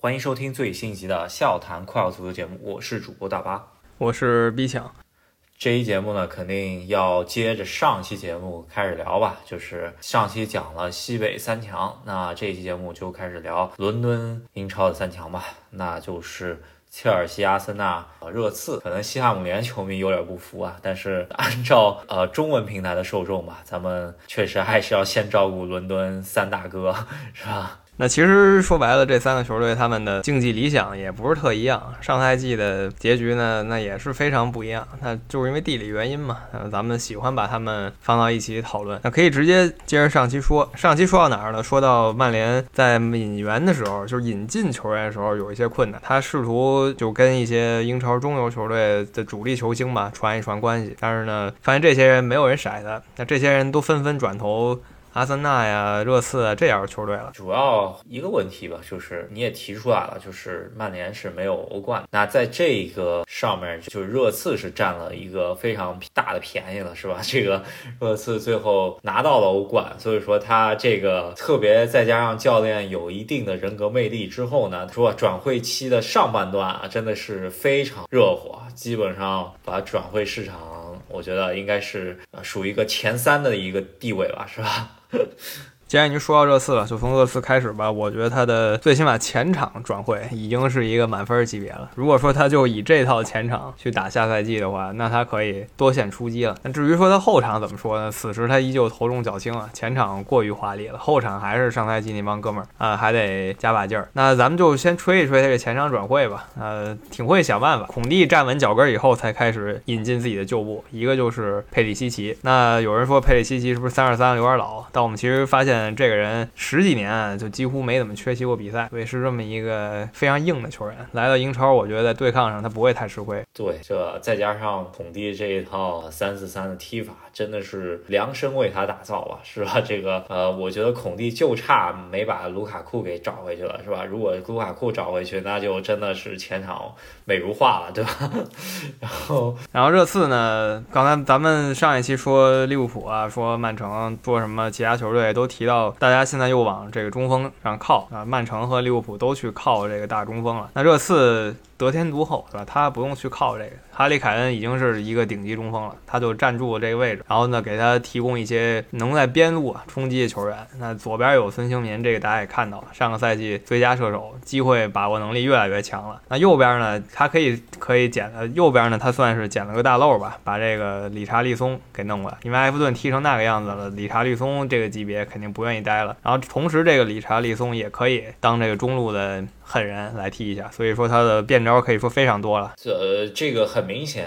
欢迎收听最新一集的笑谈快乐足球节目，我是主播大巴，我是 B 强。这一节目呢，肯定要接着上期节目开始聊吧，就是上期讲了西北三强，那这一期节目就开始聊伦敦英超的三强吧，那就是切尔西、阿森纳、热刺。可能西汉姆联球迷有点不服啊，但是按照呃中文平台的受众吧，咱们确实还是要先照顾伦敦三大哥，是吧？那其实说白了，这三个球队他们的竞技理想也不是特一样。上赛季的结局呢，那也是非常不一样。那就是因为地理原因嘛。咱们喜欢把他们放到一起讨论。那可以直接接着上期说，上期说到哪儿呢？说到曼联在引援的时候，就是引进球员的时候有一些困难。他试图就跟一些英超中游球队的主力球星吧传一传关系，但是呢，发现这些人没有人甩他。那这些人都纷纷转头。阿森纳呀、热刺啊这样的球队了，主要一个问题吧，就是你也提出来了，就是曼联是没有欧冠。那在这个上面，就是热刺是占了一个非常大的便宜了，是吧？这个热刺最后拿到了欧冠，所以说他这个特别再加上教练有一定的人格魅力之后呢，说转会期的上半段啊，真的是非常热火，基本上把转会市场，我觉得应该是属于一个前三的一个地位吧，是吧？既然已经说到热刺了，就从热刺开始吧。我觉得他的最起码前场转会已经是一个满分级别了。如果说他就以这套前场去打下赛季的话，那他可以多线出击了。那至于说他后场怎么说呢？此时他依旧头重脚轻啊，前场过于华丽了，后场还是上赛季那帮哥们儿啊，还得加把劲儿。那咱们就先吹一吹他这前场转会吧。呃，挺会想办法。孔蒂站稳脚跟以后，才开始引进自己的旧部，一个就是佩里西奇。那有人说佩里西奇是不是三十三有点老？但我们其实发现。这个人十几年就几乎没怎么缺席过比赛，所以是这么一个非常硬的球员。来到英超，我觉得在对抗上他不会太吃亏。对，这再加上孔蒂这一套三四三的踢法，真的是量身为他打造吧，是吧？这个呃，我觉得孔蒂就差没把卢卡库给找回去了，是吧？如果卢卡库找回去，那就真的是前场美如画了，对吧？然后，然后热刺呢？刚才咱们上一期说利物浦啊，说曼城，说什么其他球队都提。到大家现在又往这个中锋上靠啊，曼城和利物浦都去靠这个大中锋了。那热刺。得天独厚，是吧？他不用去靠这个，哈里凯恩已经是一个顶级中锋了，他就站住了这个位置，然后呢，给他提供一些能在边路冲击的球员。那左边有孙兴民，这个大家也看到了，上个赛季最佳射手，机会把握能力越来越强了。那右边呢，他可以可以捡，呃右边呢，他算是捡了个大漏吧，把这个理查利松给弄过来，因为埃弗顿踢成那个样子了，理查利松这个级别肯定不愿意待了。然后同时，这个理查利松也可以当这个中路的。狠人来踢一下，所以说他的变招可以说非常多了。这这个很明显，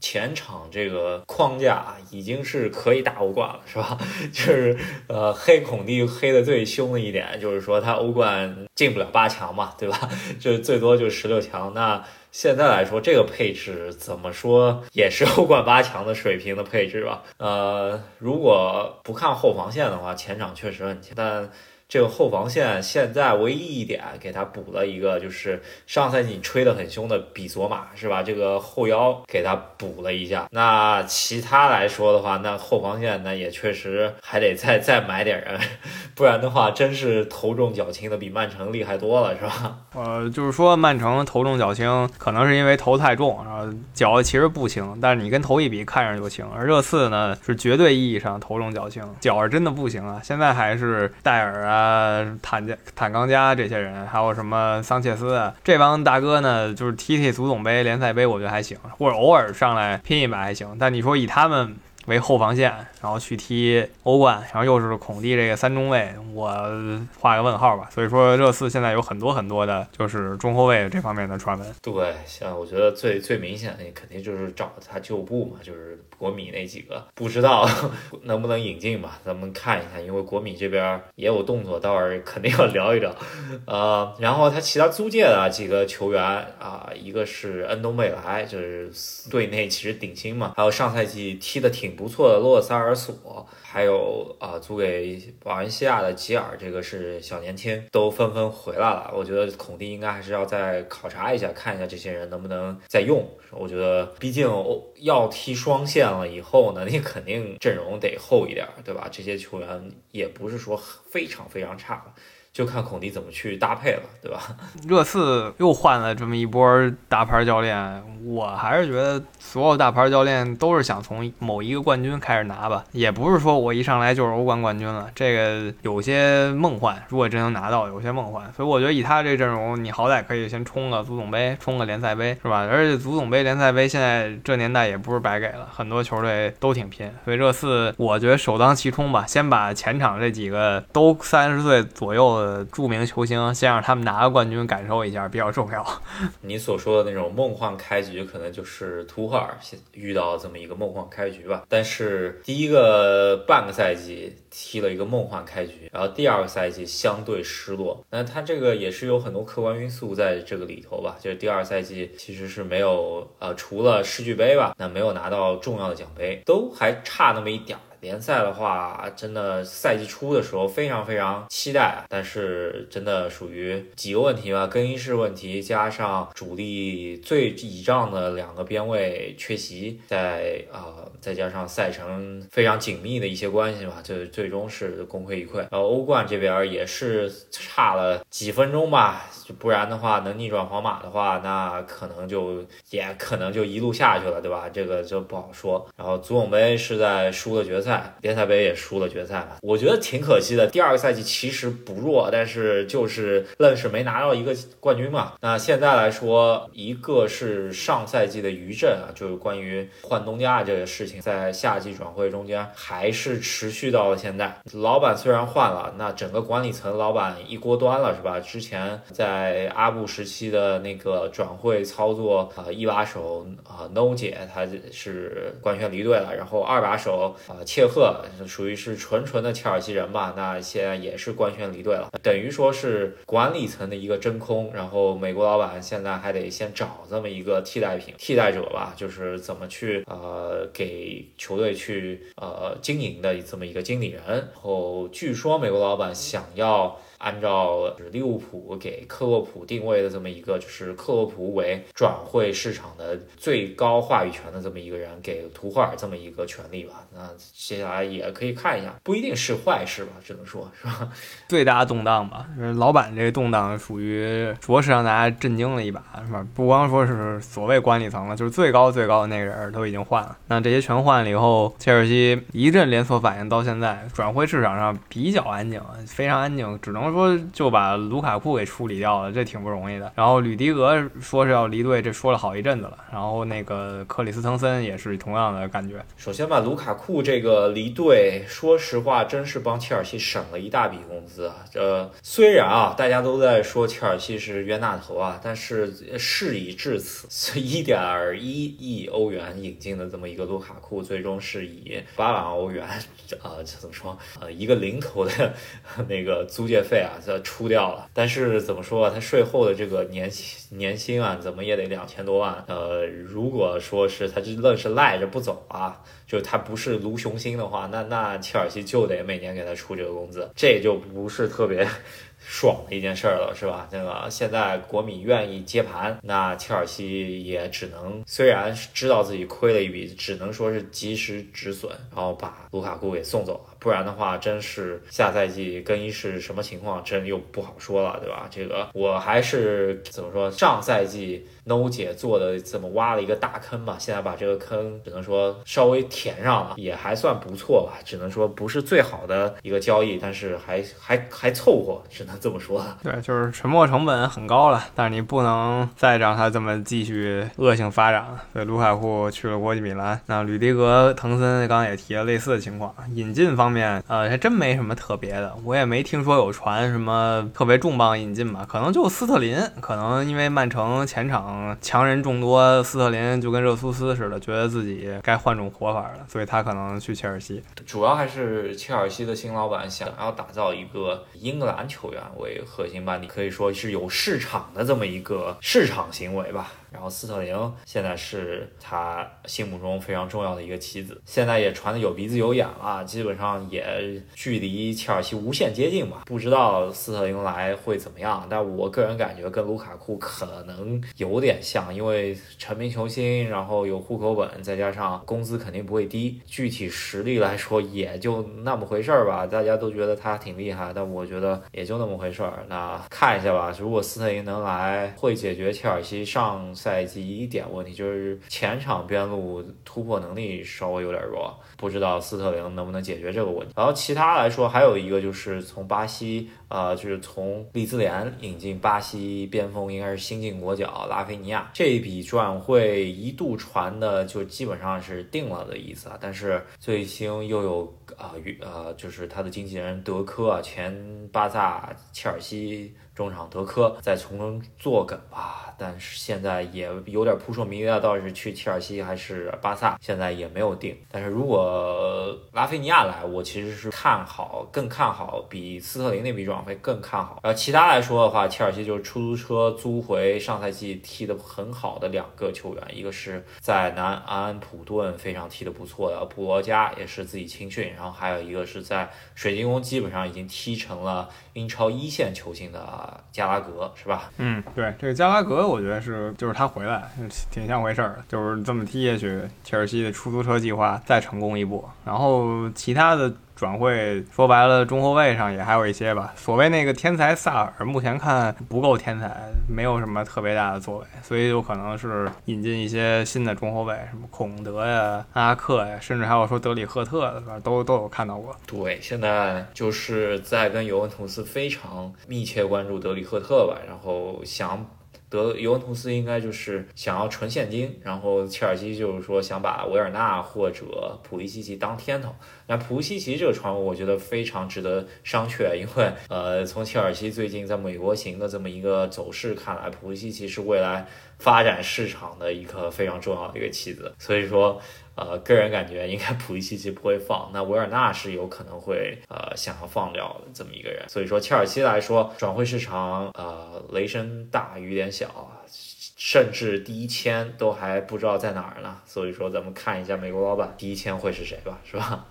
前场这个框架已经是可以打欧冠了，是吧？就是呃，黑孔蒂黑的最凶的一点，就是说他欧冠进不了八强嘛，对吧？就最多就十六强。那现在来说，这个配置怎么说也是欧冠八强的水平的配置吧？呃，如果不看后防线的话，前场确实很强，但。这个后防线现在唯一一点给他补了一个，就是上赛季吹得很凶的比索马，是吧？这个后腰给他补了一下。那其他来说的话，那后防线那也确实还得再再买点人，不然的话真是头重脚轻的，比曼城厉害多了，是吧？呃，就是说曼城头重脚轻，可能是因为头太重，然后脚其实不轻，但是你跟头一比，看着就轻。而热刺呢，是绝对意义上头重脚轻，脚是真的不行啊。现在还是戴尔啊。呃，坦加、坦冈加这些人，还有什么桑切斯啊，这帮大哥呢，就是踢踢足总杯、联赛杯，我觉得还行，或者偶尔上来拼一把还行。但你说以他们为后防线，然后去踢欧冠，然后又是孔蒂这个三中卫，我画个问号吧。所以说热刺现在有很多很多的，就是中后卫这方面的传闻。对，像我觉得最最明显的肯定就是找他旧部嘛，就是。国米那几个不知道 能不能引进吧，咱们看一下，因为国米这边也有动作，待会儿肯定要聊一聊。呃，然后他其他租借的几个球员啊，一个是恩东贝莱，就是队内其实顶薪嘛，还有上赛季踢的挺不错的洛萨尔索。还有啊，租给瓦伦西亚的吉尔，这个是小年轻，都纷纷回来了。我觉得孔蒂应该还是要再考察一下，看一下这些人能不能再用。我觉得，毕竟要踢双线了以后呢，你肯定阵容得厚一点，对吧？这些球员也不是说非常非常差。就看孔蒂怎么去搭配了，对吧？热刺又换了这么一波大牌教练，我还是觉得所有大牌教练都是想从某一个冠军开始拿吧，也不是说我一上来就是欧冠冠军了，这个有些梦幻。如果真能拿到，有些梦幻。所以我觉得以他这阵容，你好歹可以先冲个足总杯，冲个联赛杯，是吧？而且足总杯、联赛杯现在这年代也不是白给了，很多球队都挺拼。所以热刺，我觉得首当其冲吧，先把前场这几个都三十岁左右的呃著名球星，先让他们拿个冠军，感受一下比较重要。你所说的那种梦幻开局，可能就是图赫尔遇到这么一个梦幻开局吧。但是第一个半个赛季踢了一个梦幻开局，然后第二个赛季相对失落，那他这个也是有很多客观因素在这个里头吧。就是第二赛季其实是没有呃，除了世俱杯吧，那没有拿到重要的奖杯，都还差那么一点儿。联赛的话，真的赛季初的时候非常非常期待，但是真的属于几个问题吧，更衣室问题加上主力最倚仗的两个边位缺席，在啊再加上赛程非常紧密的一些关系吧，就最终是功亏一篑。然后欧冠这边也是差了几分钟吧，不然的话能逆转皇马的话，那可能就也可能就一路下去了，对吧？这个就不好说。然后足总杯是在输了决赛。赛联赛杯也输了决赛嘛，我觉得挺可惜的。第二个赛季其实不弱，但是就是愣是没拿到一个冠军嘛。那现在来说，一个是上赛季的余震啊，就是关于换东家这个事情，在夏季转会中间还是持续到了现在。老板虽然换了，那整个管理层老板一锅端了，是吧？之前在阿布时期的那个转会操作啊，一把手啊，No 姐她是官宣离队了，然后二把手啊。切赫属于是纯纯的切尔西人吧，那现在也是官宣离队了，等于说是管理层的一个真空。然后美国老板现在还得先找这么一个替代品、替代者吧，就是怎么去呃给球队去呃经营的这么一个经理人。然后据说美国老板想要。按照是利物浦给克洛普定位的这么一个，就是克洛普为转会市场的最高话语权的这么一个人，给图赫尔这么一个权利吧。那接下来也可以看一下，不一定是坏事吧，只能说是吧。最大动荡吧，老板这个动荡属于着实让大家震惊了一把，是吧？不光说是所谓管理层了，就是最高最高的那个人都已经换了。那这些全换了以后，切尔西一阵连锁反应，到现在转会市场上比较安静，非常安静，只能。说就把卢卡库给处理掉了，这挺不容易的。然后吕迪格说是要离队，这说了好一阵子了。然后那个克里斯滕森也是同样的感觉。首先吧，卢卡库这个离队，说实话，真是帮切尔西省了一大笔工资啊。这虽然啊，大家都在说切尔西是冤大头啊，但是事已至此，一点一亿欧元引进的这么一个卢卡库，最终是以八万欧元，呃，怎么说？呃，一个零头的那个租借费。啊，这出掉了，但是怎么说啊？他税后的这个年年薪啊，怎么也得两千多万。呃，如果说是他就愣是赖着不走啊，就他不是卢雄心的话，那那切尔西就得每年给他出这个工资，这就不是特别。爽的一件事儿了，是吧？那个现在国米愿意接盘，那切尔西也只能虽然知道自己亏了一笔，只能说是及时止损，然后把卢卡库给送走了。不然的话，真是下赛季更衣室什么情况，真又不好说了，对吧？这个我还是怎么说，上赛季。No 姐做的怎么挖了一个大坑吧？现在把这个坑只能说稍微填上了，也还算不错吧。只能说不是最好的一个交易，但是还还还凑合，只能这么说。对，就是沉没成本很高了，但是你不能再让他这么继续恶性发展了。所以卢卡库去了国际米兰，那吕迪格、滕森刚刚也提了类似的情况。引进方面，面呃，还真没什么特别的，我也没听说有传什么特别重磅引进吧？可能就斯特林，可能因为曼城前场。强人众多，斯特林就跟热苏斯似的，觉得自己该换种活法了，所以他可能去切尔西。主要还是切尔西的新老板想要打造一个英格兰球员为核心班底，可以说是有市场的这么一个市场行为吧。然后斯特林现在是他心目中非常重要的一个棋子，现在也传的有鼻子有眼了，基本上也距离切尔西无限接近吧。不知道斯特林来会怎么样，但我个人感觉跟卢卡库可能有点像，因为成名球星，然后有户口本，再加上工资肯定不会低，具体实力来说也就那么回事儿吧。大家都觉得他挺厉害，但我觉得也就那么回事儿。那看一下吧，如果斯特林能来，会解决切尔西上赛季一点问题，就是前场边路突破能力稍微有点弱，不知道斯特林能不能解决这个问题。然后其他来说，还有一个就是从巴西。呃，就是从利兹联引进巴西边锋，应该是新晋国脚拉菲尼亚。这一笔转会一度传的就基本上是定了的意思啊，但是最新又有啊，与呃，就是他的经纪人德科啊，前巴萨、切尔西。中场德科在从中作梗吧，但是现在也有点扑朔迷离啊，到底是去切尔西还是巴萨，现在也没有定。但是如果拉菲尼亚来，我其实是看好，更看好，比斯特林那笔转会更看好。然后其他来说的话，切尔西就是出租车租回上赛季踢得很好的两个球员，一个是在南安普顿非常踢得不错的布罗加，也是自己青训，然后还有一个是在水晶宫基本上已经踢成了英超一线球星的。加拉格是吧？嗯，对，这个加拉格，我觉得是就是他回来挺像回事儿，就是这么踢下去，切尔西的出租车计划再成功一步，然后其他的。转会说白了，中后卫上也还有一些吧。所谓那个天才萨尔，目前看不够天才，没有什么特别大的作为，所以有可能是引进一些新的中后卫，什么孔德呀、阿克呀，甚至还有说德里赫特的，都都有看到过。对，现在就是在跟尤文图斯非常密切关注德里赫特吧，然后想。德尤文图斯应该就是想要纯现金，然后切尔西就是说想把维尔纳或者普利西奇当天头。那普利西奇这个传闻，我觉得非常值得商榷，因为呃，从切尔西最近在美国行的这么一个走势看来，普利西奇是未来发展市场的一个非常重要的一个棋子。所以说，呃，个人感觉应该普利西奇不会放，那维尔纳是有可能会呃想要放掉这么一个人。所以说，切尔西来说，转会市场呃雷声大雨点。小，甚至第一签都还不知道在哪儿呢，所以说咱们看一下美国老板第一签会是谁吧，是吧？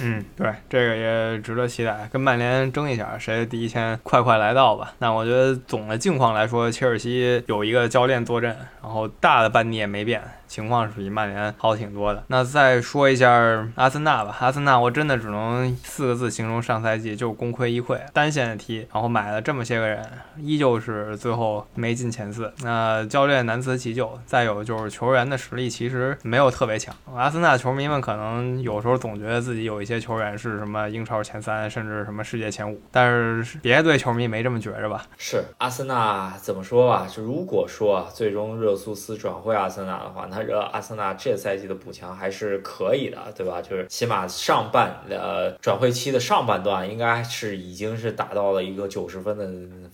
嗯，对，这个也值得期待，跟曼联争一下谁第一签快快来到吧。那我觉得总的境况来说，切尔西有一个教练坐镇，然后大的班底也没变。情况是比曼联好挺多的。那再说一下阿森纳吧，阿森纳我真的只能四个字形容上赛季就是功亏一篑，单线踢，然后买了这么些个人，依旧是最后没进前四。那教练难辞其咎，再有就是球员的实力其实没有特别强。阿森纳球迷们可能有时候总觉得自己有一些球员是什么英超前三，甚至什么世界前五，但是别的队球迷没这么觉着吧？是阿森纳怎么说吧？就如果说最终热苏斯转会阿森纳的话，那这阿森纳这赛季的补强还是可以的，对吧？就是起码上半呃转会期的上半段，应该是已经是达到了一个九十分的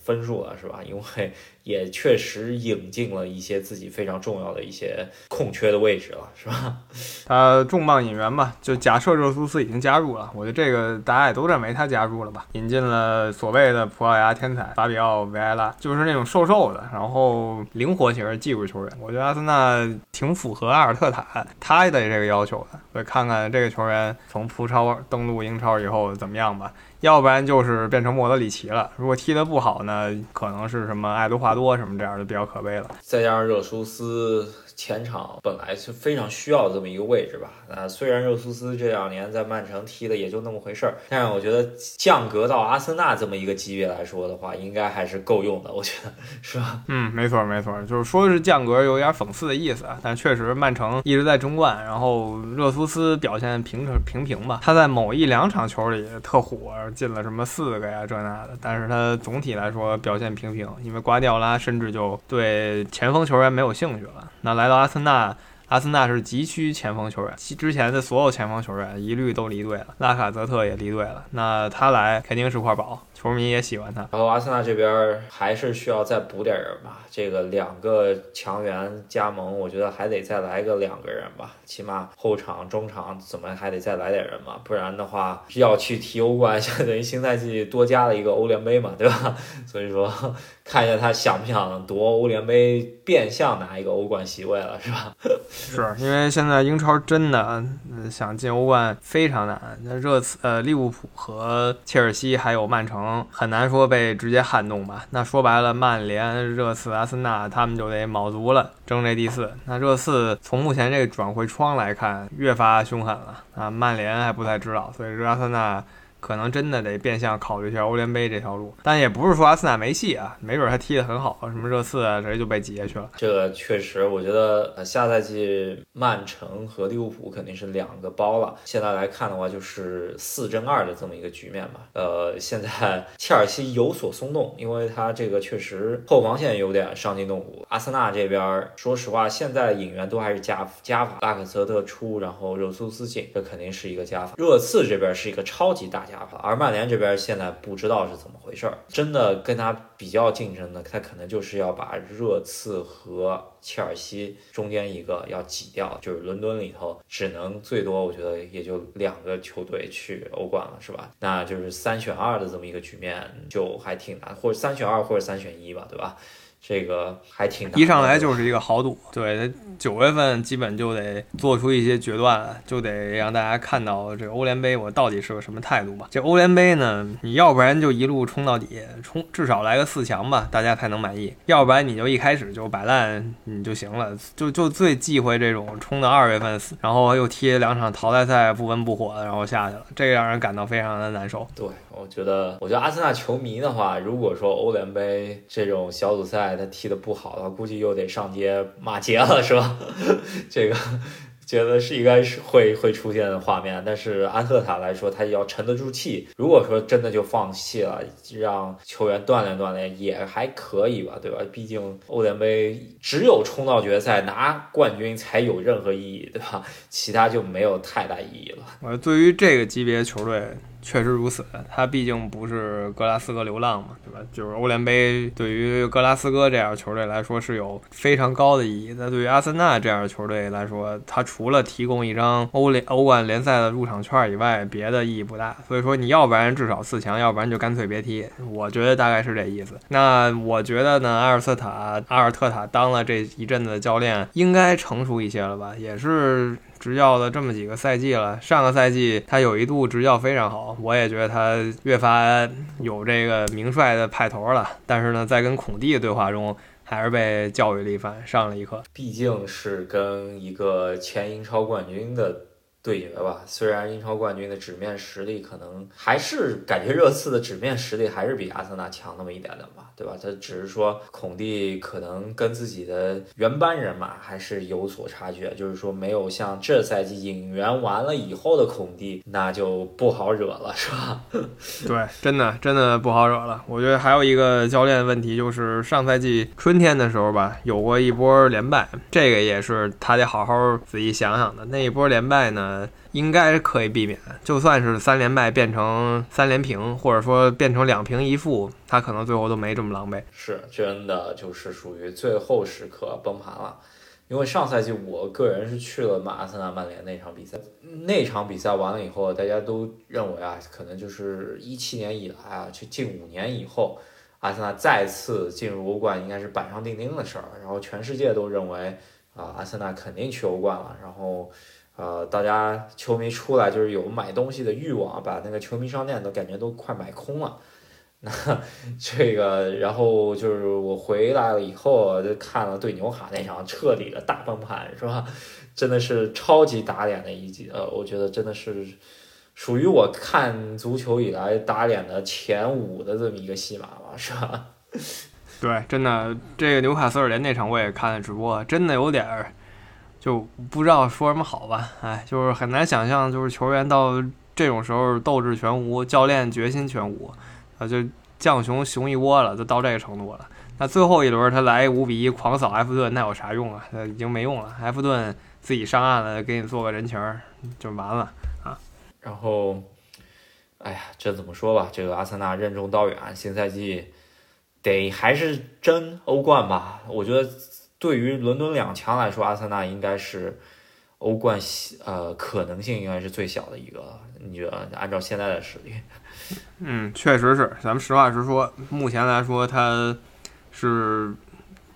分数了，是吧？因为。也确实引进了一些自己非常重要的一些空缺的位置了，是吧？他重磅引援吧，就假设热苏斯已经加入了，我觉得这个大家也都认为他加入了吧。引进了所谓的葡萄牙天才法比奥维埃拉，就是那种瘦瘦的，然后灵活型技术球员。我觉得阿森纳挺符合阿尔特塔他的这个要求的，所以看看这个球员从葡超登陆英超以后怎么样吧。要不然就是变成莫德里奇了。如果踢得不好呢，可能是什么爱德华多什么这样的比较可悲了。再加上热苏斯。前场本来是非常需要这么一个位置吧。那虽然热苏斯这两年在曼城踢的也就那么回事儿，但是我觉得降格到阿森纳这么一个级别来说的话，应该还是够用的。我觉得是吧？嗯，没错没错，就是说是降格有点讽刺的意思啊。但确实曼城一直在争冠，然后热苏斯表现平成平平吧。他在某一两场球里特火，进了什么四个呀这那的，但是他总体来说表现平平，因为瓜迪奥拉甚至就对前锋球员没有兴趣了。那来到阿森纳，阿森纳是急需前锋球员，之前的所有前锋球员一律都离队了，拉卡泽特也离队了，那他来肯定是块宝。球迷也喜欢他，然后阿森纳这边还是需要再补点人吧。这个两个强援加盟，我觉得还得再来个两个人吧，起码后场、中场怎么还得再来点人嘛，不然的话要去踢欧冠，相当于新赛季多加了一个欧联杯嘛，对吧？所以说 看一下他想不想夺欧联杯，变相拿一个欧冠席位了，是吧？是因为现在英超真的想进欧冠非常难。那热刺、呃利物浦和切尔西还有曼城很难说被直接撼动吧？那说白了，曼联、热刺、阿森纳他们就得卯足了争这第四。那热刺从目前这个转会窗来看，越发凶狠了啊！曼联还不太知道，所以热阿森纳。可能真的得变相考虑一下欧联杯这条路，但也不是说阿森纳没戏啊，没准他踢得很好，什么热刺啊，直接就被挤下去了。这个确实，我觉得呃下赛季曼城和利物浦肯定是两个包了。现在来看的话，就是四争二的这么一个局面吧。呃，现在 切尔西有所松动，因为他这个确实后防线有点伤筋动骨。阿森纳这边，说实话，现在引援都还是加加法，拉克泽特出，然后热苏斯进，这肯定是一个加法。热刺这边是一个超级大加。而曼联这边现在不知道是怎么回事儿，真的跟他比较竞争的，他可能就是要把热刺和切尔西中间一个要挤掉，就是伦敦里头只能最多，我觉得也就两个球队去欧冠了，是吧？那就是三选二的这么一个局面，就还挺难，或者三选二或者三选一吧，对吧？这个还挺一上来就是一个豪赌，对，九月份基本就得做出一些决断，就得让大家看到这欧联杯我到底是个什么态度吧。这欧联杯呢，你要不然就一路冲到底，冲至少来个四强吧，大家才能满意；要不然你就一开始就摆烂，你就行了。就就最忌讳这种冲到二月份，然后又踢两场淘汰赛不温不火的，然后下去了，这个让人感到非常的难受。对，我觉得，我觉得阿森纳球迷的话，如果说欧联杯这种小组赛，他踢得不好的话，估计又得上街骂街了，是吧？这个觉得是应该是会会出现的画面。但是安特塔来说，他要沉得住气。如果说真的就放弃了，让球员锻炼锻炼，也还可以吧，对吧？毕竟欧联杯只有冲到决赛拿冠军才有任何意义，对吧？其他就没有太大意义了。呃，对于这个级别球队。确实如此，他毕竟不是格拉斯哥流浪嘛，对吧？就是欧联杯对于格拉斯哥这样的球队来说是有非常高的意义。那对于阿森纳这样的球队来说，他除了提供一张欧联欧冠联赛的入场券以外，别的意义不大。所以说，你要不然至少四强，要不然就干脆别踢。我觉得大概是这意思。那我觉得呢，阿尔特塔阿尔特塔当了这一阵子的教练，应该成熟一些了吧？也是。执教的这么几个赛季了，上个赛季他有一度执教非常好，我也觉得他越发有这个名帅的派头了。但是呢，在跟孔蒂的对话中，还是被教育了一番，上了一课。毕竟是跟一个前英超冠军的。对决吧，虽然英超冠军的纸面实力可能还是感觉热刺的纸面实力还是比阿森纳强那么一点点吧，对吧？他只是说孔蒂可能跟自己的原班人马还是有所差距，就是说没有像这赛季引援完了以后的孔蒂，那就不好惹了，是吧？对，真的真的不好惹了。我觉得还有一个教练问题，就是上赛季春天的时候吧，有过一波连败，这个也是他得好好仔细想想的。那一波连败呢？应该可以避免，就算是三连败变成三连平，或者说变成两平一负，他可能最后都没这么狼狈。是真的，就是属于最后时刻崩盘了。因为上赛季我个人是去了马阿森纳曼联那场比赛，那场比赛完了以后，大家都认为啊，可能就是一七年以来啊，就近五年以后，阿森纳再次进入欧冠应该是板上钉钉的事儿。然后全世界都认为啊，阿森纳肯定去欧冠了。然后。呃，大家球迷出来就是有买东西的欲望，把那个球迷商店都感觉都快买空了。那这个，然后就是我回来了以后，就看了对纽卡那场彻底的大崩盘，是吧？真的是超级打脸的一集，呃，我觉得真的是属于我看足球以来打脸的前五的这么一个戏码吧，是吧？对，真的，这个纽卡斯尔联那场我也看了直播，真的有点儿。就不知道说什么好吧，哎，就是很难想象，就是球员到这种时候斗志全无，教练决心全无，啊，就将熊熊一窝了，就到这个程度了。那最后一轮他来五比一狂扫埃弗顿，那有啥用啊？已经没用了。埃弗顿自己上岸了，给你做个人情就完了啊。然后，哎呀，这怎么说吧？这个阿森纳任重道远，新赛季得还是争欧冠吧？我觉得。对于伦敦两强来说，阿森纳应该是欧冠呃可能性应该是最小的一个。你觉得按照现在的实力？嗯，确实是。咱们实话实说，目前来说，他是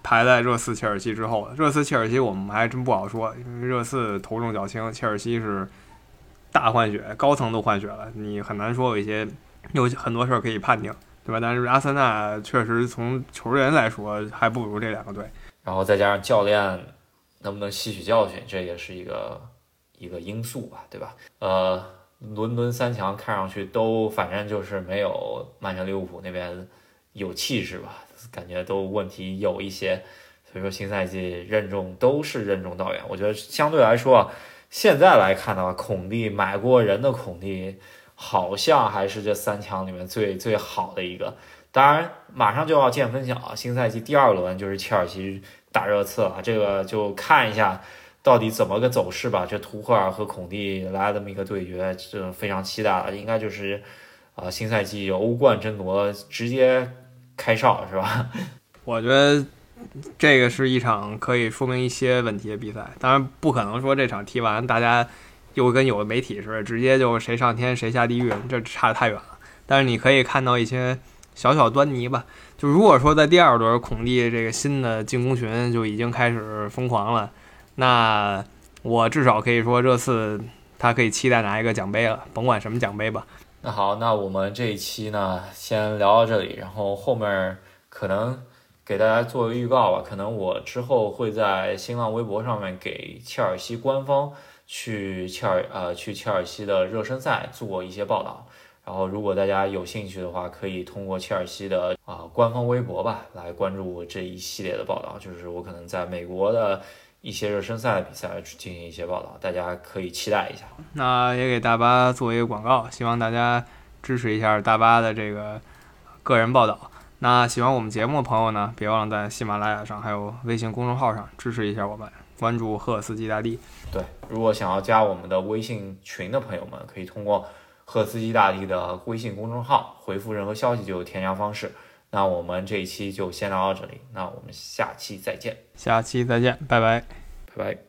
排在热刺、切尔西之后的。热刺、切尔西我们还真不好说，因为热刺头重脚轻，切尔西是大换血，高层都换血了，你很难说有一些有很多事儿可以判定，对吧？但是阿森纳确实从球员来说还不如这两个队，然后再加上教练能不能吸取教训，这也是一个一个因素吧，对吧？呃，伦敦三强看上去都反正就是没有曼城、利物浦那边有气势吧，感觉都问题有一些，所以说新赛季任重都是任重道远。我觉得相对来说啊，现在来看的话，孔蒂买过人的孔蒂。好像还是这三强里面最最好的一个，当然马上就要见分晓啊！新赛季第二轮就是切尔西打热刺了，这个就看一下到底怎么个走势吧。这图赫尔和孔蒂来这么一个对决，这非常期待了。应该就是啊，新赛季欧冠争夺直接开哨是吧？我觉得这个是一场可以说明一些问题的比赛，当然不可能说这场踢完大家。又跟有的媒体似的，直接就谁上天谁下地狱，这差得太远了。但是你可以看到一些小小端倪吧。就如果说在第二轮孔蒂这个新的进攻群就已经开始疯狂了，那我至少可以说热刺他可以期待拿一个奖杯了，甭管什么奖杯吧。那好，那我们这一期呢先聊到这里，然后后面可能给大家做个预告吧。可能我之后会在新浪微博上面给切尔西官方。去切尔呃去切尔西的热身赛做一些报道，然后如果大家有兴趣的话，可以通过切尔西的啊官方微博吧来关注这一系列的报道。就是我可能在美国的一些热身赛的比赛进行一些报道，大家可以期待一下。那也给大巴做一个广告，希望大家支持一下大巴的这个个人报道。那喜欢我们节目的朋友呢，别忘了在喜马拉雅上还有微信公众号上支持一下我们。关注赫斯基大帝。对，如果想要加我们的微信群的朋友们，可以通过赫斯基大帝的微信公众号回复任何消息就有添加方式。那我们这一期就先聊到这里，那我们下期再见。下期再见，拜拜，拜拜。